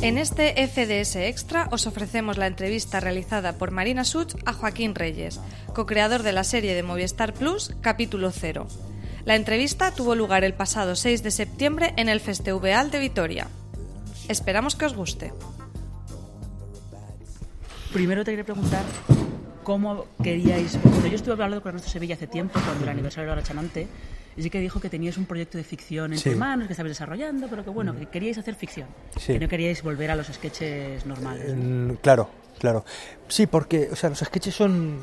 En este FDS Extra os ofrecemos la entrevista realizada por Marina Such a Joaquín Reyes, co-creador de la serie de Movistar Plus, capítulo 0. La entrevista tuvo lugar el pasado 6 de septiembre en el Festival de Vitoria. Esperamos que os guste. Primero te quería preguntar cómo queríais. Porque yo estuve hablando con Ernesto Sevilla hace tiempo, cuando el aniversario era Chanante, y sí que dijo que teníais un proyecto de ficción en Sí. tus manos, que estabais desarrollando, pero que bueno, que queríais hacer ficción. Sí. Que no queríais volver a los sketches normales. ¿no? Mm, Claro, claro. Sí, porque o sea, los sketches son,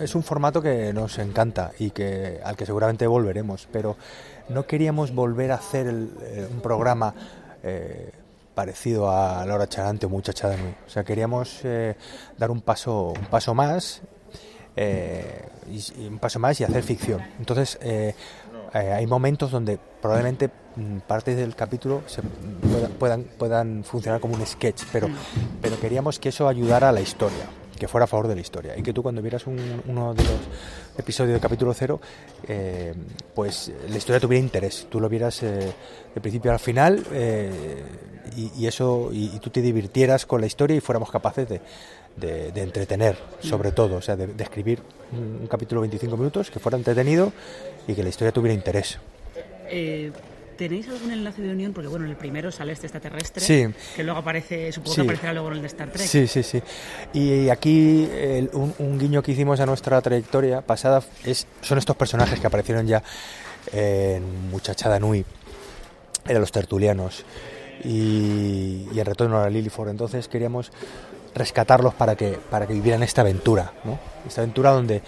es un formato que nos encanta y que al que seguramente volveremos, pero no queríamos volver a hacer el- eh, un programa eh, parecido a Laura Charante o Muchacha de Nui. O sea, queríamos eh, dar un paso, un paso más eh, y, un paso más y hacer ficción. Entonces, eh, hay momentos donde probablemente mm, partes del capítulo se puedan, puedan, puedan funcionar como un sketch, pero, pero queríamos que eso ayudara a la historia, que fuera a favor de la historia. Y que tú cuando vieras un- uno de los episodios del capítulo cero, eh, pues la historia tuviera interés, tú lo vieras eh, de principio al final eh, y, eso y, tú te divirtieras con la historia y fuéramos capaces de, de- de entretener, sobre todo, o sea, de, de escribir un, un capítulo de 25 minutos que fuera entretenido y que la historia tuviera interés. ¿Tenéis algún enlace de unión? Porque bueno, en el primero sale este extraterrestre, Sí. que luego aparece, supongo Sí. que aparecerá luego en el de Star Trek. Sí, sí, sí. Y aquí el- un, un guiño que hicimos a nuestra trayectoria pasada es, son estos personajes que aparecieron ya en Muchachada Nui, eran los tertulianos, y, y en Retorno a la Liliford. Entonces queríamos rescatarlos para que, para que vivieran esta aventura, ¿no? Esta aventura donde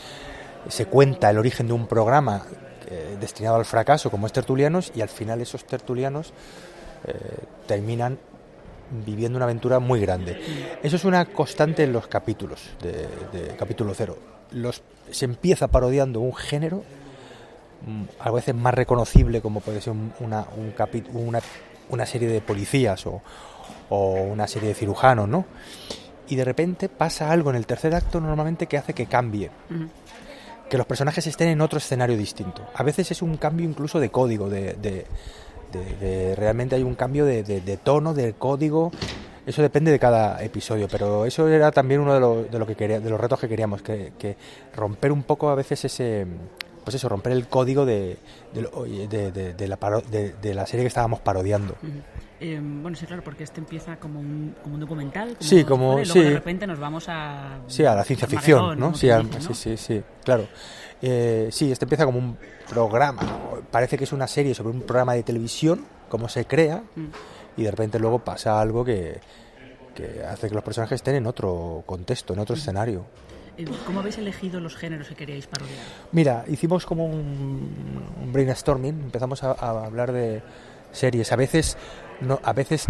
se cuenta el origen de un programa eh, destinado al fracaso como es Tertulianos y al final esos tertulianos eh, terminan viviendo una aventura muy grande. Eso es una constante en los capítulos de, de capítulo cero. Los, se empieza parodiando un género mm, a veces más reconocible como puede ser un- una, un una, serie de policías o, una serie de cirujanos, ¿no? Y de repente pasa algo en el tercer acto normalmente que hace que cambie. Que los personajes estén en otro escenario distinto. A veces es un cambio incluso de código, de, de- de- realmente hay un cambio de, tono, del código. Eso depende de cada episodio, pero eso era también uno de, lo- lo que quería, de los retos que queríamos, que, que romper un poco a veces ese, pues eso, romper el código de, la, de la serie que estábamos parodiando. Eh, bueno, sí, claro, porque este empieza como un, como un documental. Como Sí, como- y luego de repente nos vamos a. Sí, a la ciencia ficción, ¿no? Sí, ¿no? sí, sí, sí, claro. Eh, sí, este empieza como un programa. Parece que es una serie sobre un programa de televisión, cómo se crea, Mm. y de repente luego pasa algo que, que hace que los personajes estén en otro contexto, en otro escenario. Eh, ¿Cómo habéis elegido los géneros que queríais parodiar? Mira, hicimos como un, un brainstorming, empezamos a, a hablar de series. A veces, no, a veces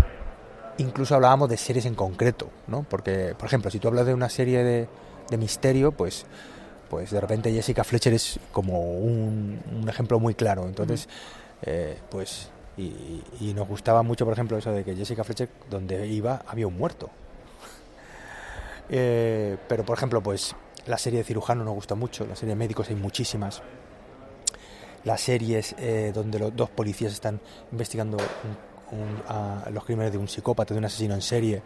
incluso hablábamos de series en concreto, ¿no? Porque, por ejemplo, si tú hablas de una serie de, de misterio, pues, pues de repente Jessica Fletcher es como un, un ejemplo muy claro. Entonces, eh, pues, y, y nos gustaba mucho, por ejemplo, eso de que Jessica Fletcher, donde iba, había un muerto. Eh, pero, por ejemplo, pues la serie de cirujano nos gusta mucho, la serie de médicos hay muchísimas. Las series eh, donde los dos policías están investigando un- un- a los crímenes de un psicópata, de un asesino en serie,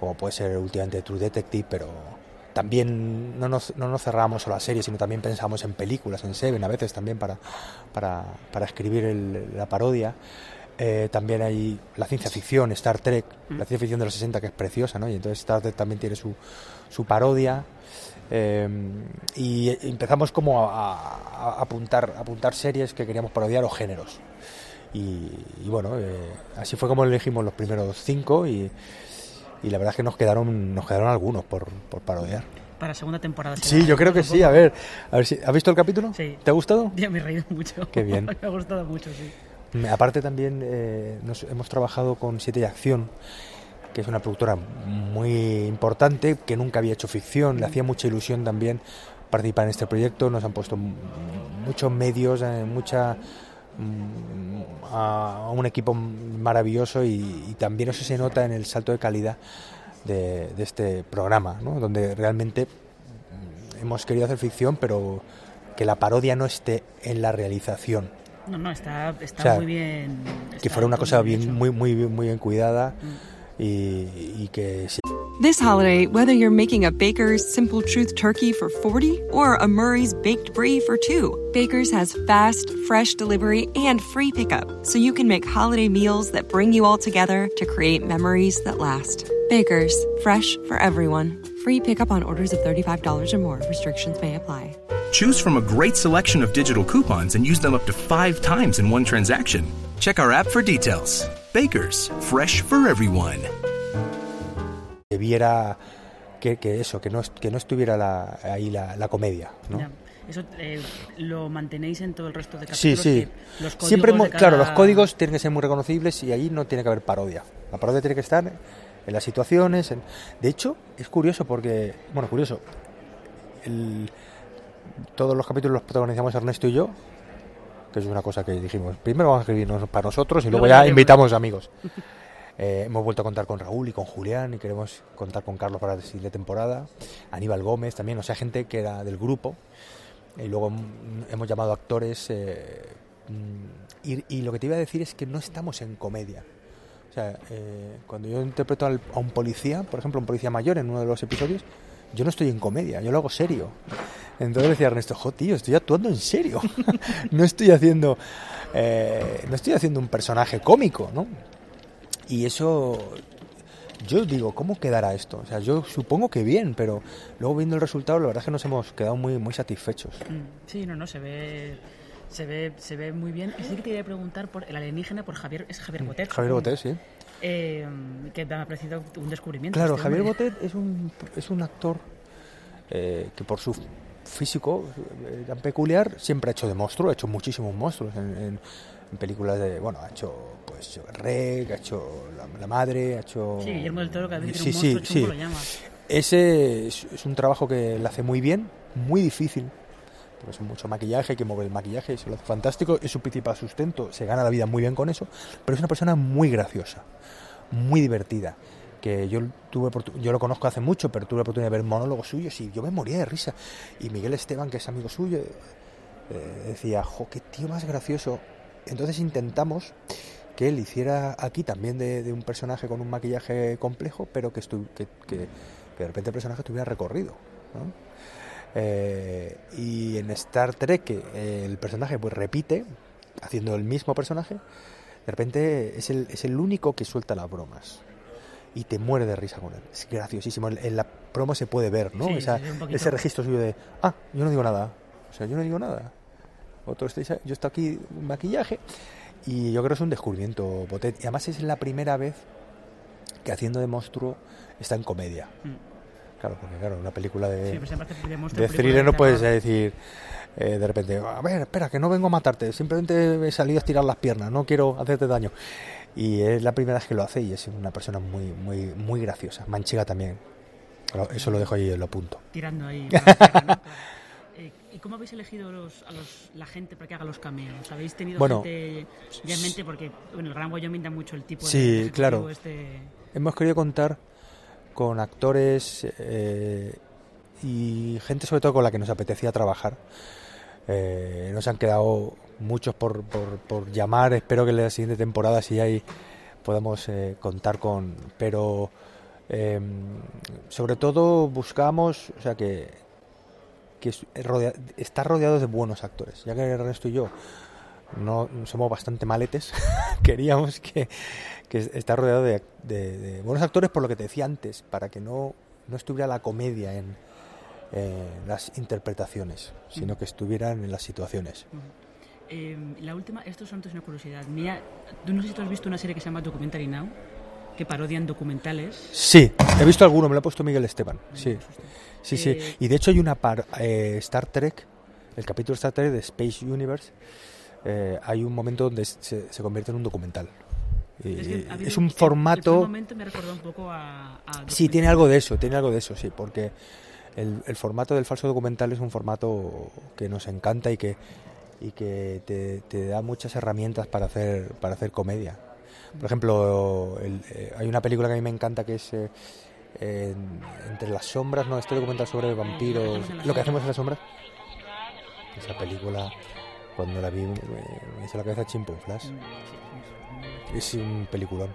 como puede ser últimamente True Detective, pero también no nos, no nos cerramos solo a series, sino también pensamos en películas, en Seven a veces también para, para, para escribir el- la parodia. Eh, también hay la ciencia ficción, Star Trek, Mm. la ciencia ficción de los 60 que es preciosa, ¿no? Y entonces Star Trek también tiene su, su parodia. eh, y empezamos como a, a- a apuntar, a apuntar series que queríamos parodiar o géneros. Y, y bueno, eh, así fue como elegimos los primeros cinco y, y la verdad es que nos quedaron, nos quedaron algunos por, por parodiar. Para segunda temporada. Sí, yo creo que sí. A ver, a ver si, ¿has visto el capítulo? Sí. ¿Te ha gustado? Ya me he reído mucho. Qué bien. me ha gustado mucho, sí. Me- Aparte también eh, nos hemos trabajado con Siete de Acción, que es una productora muy importante, que nunca había hecho ficción, le hacía mucha ilusión también participar en este proyecto, nos han puesto muchos medios, eh, mucha mm, a un equipo maravilloso y, y también eso se nota en el salto de calidad de, de este programa, ¿no? donde realmente mm, hemos querido hacer ficción, pero que la parodia no esté en la realización No, no, está, está O sea, muy bien. que fuera una cosa bien bien muy muy muy bien cuidada Mm. y, y que sí. This holiday, whether you're making a Baker's Simple Truth turkey for 40 or a Murray's baked brie for 2, Baker's has fast, fresh delivery and free pickup, so you can make holiday meals that bring you all together to create memories that last. Baker's, fresh for everyone. Free pickup on orders of $35 or more. Restrictions may apply. Choose from a great selection of digital coupons and use them up to five times in one transaction. Check our app for details. Bakers, fresh for everyone. que viera que, que eso que no que no estuviera la- ahí la, la comedia ¿no? Ya. Eso eh, lo mantenéis en todo el resto de sí capítulos. sí que los siempre hemos- cada- claro los códigos tienen que ser muy reconocibles y ahí no tiene que haber parodia la parodia tiene que estar en las situaciones en- de hecho es curioso porque bueno curioso el- todos los capítulos los protagonizamos Ernesto y yo que es una cosa que dijimos primero vamos a escribirnos para nosotros y luego ya invitamos amigos Eh, hemos vuelto a contar con Raúl y con Julián y queremos contar con Carlos para la siguiente temporada. Aníbal Gómez también, o sea, gente que era del grupo. Y luego hemos llamado actores. eh, mm, y, y lo que te iba a decir es que no estamos en comedia. O sea, eh, cuando yo interpreto al- a un policía, por ejemplo, un policía mayor en uno de los episodios, yo no estoy en comedia, yo lo hago serio. Entonces decía Ernesto, jo, tío, estoy actuando en serio. no estoy haciendo. eh, no estoy haciendo un personaje cómico, ¿no? Y eso, yo digo, ¿cómo quedará esto? O sea, yo supongo que bien, pero luego viendo el resultado, la verdad es que nos hemos quedado muy, muy satisfechos. Mm, Sí, no, no, se ve. Se ve, se ve muy bien. Y sí que te quería preguntar por el alienígena, por Javier, es Javier Botet. Mm, Javier supongo. Botet, sí. Eh, que me ha parecido un descubrimiento. Claro, este Javier. Botet es un, es un actor eh, que por su físico eh, tan peculiar siempre ha hecho de monstruo, ha hecho muchísimos monstruos en, en- en películas de, bueno, ha hecho pues Rec, ha hecho La, La Madre, ha hecho... Sí, Guillermo del Toro, que Sí, tiene un sí, monstruo chungo sí. lo llama. Ese es, es un trabajo que le hace muy bien, muy difícil, porque es mucho maquillaje, hay que mover el maquillaje, se lo hace fantástico, es su principal sustento, se gana la vida muy bien con eso, pero es una persona muy graciosa, muy divertida, que yo tuve yo lo conozco hace mucho, pero tuve la oportunidad de ver monólogos suyos y yo me moría de risa. Y Miguel Esteban, que es amigo suyo, eh, decía, jo, qué tío más gracioso. Entonces intentamos que él hiciera aquí también de, un personaje con un maquillaje complejo, pero que, que, que- de repente el personaje tuviera recorrido. ¿no? Eh, y en Star Trek eh, el personaje pues repite, haciendo el mismo personaje, de repente es el, es el único que suelta las bromas. Y te muere de risa con él. Es graciosísimo. En, la promo se puede ver, ¿no? Sí, Esa- ese registro suyo de, ah, yo no digo nada. O sea, yo no digo nada. Otro estáis yo estoy aquí maquillaje. Y yo creo que es un descubrimiento, Botet. Y además es la primera vez que haciendo de monstruo está en comedia. Mm. Claro, porque claro, una película de, Sí, pues de thriller no puedes decir eh, de repente, a ver, espera, que no vengo a matarte, simplemente he salido a estirar las piernas, no quiero hacerte daño. Y es la primera vez que lo hace y es una persona muy, muy, muy graciosa. Manchega también. Eso lo dejo ahí en lo punto. Tirando ahí. Eh, ¿Y cómo habéis elegido los- a los- la gente para que haga los cameos? ¿Habéis tenido Bueno, gente ya en mente? Porque bueno, el Gran Wyoming da mucho el tipo Sí, de claro. Este... Hemos querido contar con actores eh, y gente sobre todo con la que nos apetecía trabajar. Eh, nos han quedado muchos por, por, llamar, espero que en la siguiente temporada si hay podamos eh, contar con... Pero eh, sobre todo buscamos, o sea que, que es rodea- estar rodeados de buenos actores, ya que Ernesto y yo no somos bastante maletes, queríamos que, que estar rodeado de, de- de buenos actores por lo que te decía antes, para que no, no estuviera la comedia en, en las interpretaciones, sino que estuvieran en las situaciones. Eh, la última, esto antes una curiosidad mía. Tú no sé si tú has visto una serie que se llama Documentary Now, que parodian documentales. Sí, he visto alguno, me lo ha puesto Miguel Esteban. Sí, sí, sí. Eh, Y de hecho hay una par, eh, Star Trek, el capítulo Star Trek de Space Universe, eh, hay un momento donde se, se convierte en un documental. Y Es, que ha habido es un el- El, formato... momento me ha recordado un poco a. a Sí, tiene algo de eso, tiene algo de eso, sí, porque el, el formato del falso documental es un formato que nos encanta y que, y que te, te da muchas herramientas para hacer, para hacer comedia. Por ejemplo, el- eh, hay una película que a mí me encanta que es eh, en- Entre las sombras, no, este documental sobre vampiros, lo que hacemos en las sombras. Esa película, cuando la vi, me, hizo la cabeza chimpo, flash. Mm. Es un peliculón.